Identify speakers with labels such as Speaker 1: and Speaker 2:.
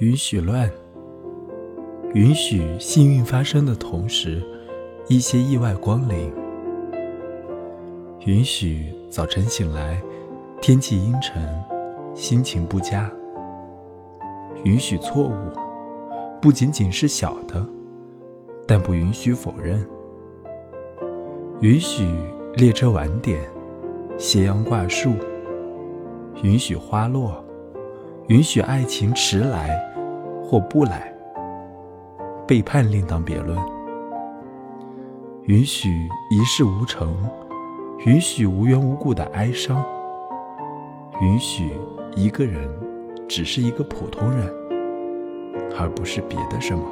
Speaker 1: 允许乱，允许幸运发生的同时，一些意外光临。允许早晨醒来，天气阴沉，心情不佳。允许错误，不仅仅是小的，但不允许否认。允许列车晚点，斜阳挂树。允许花落，允许爱情迟来或不来。背叛另当别论。允许一事无成，允许无缘无故的哀伤。允许一个人只是一个普通人，而不是别的什么。